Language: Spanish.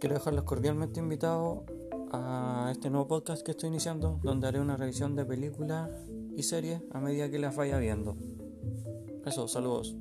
quiero dejarlos cordialmente invitados a este nuevo podcast que estoy iniciando, donde haré una revisión de películas y series a medida que las vaya viendo. Eso, saludos.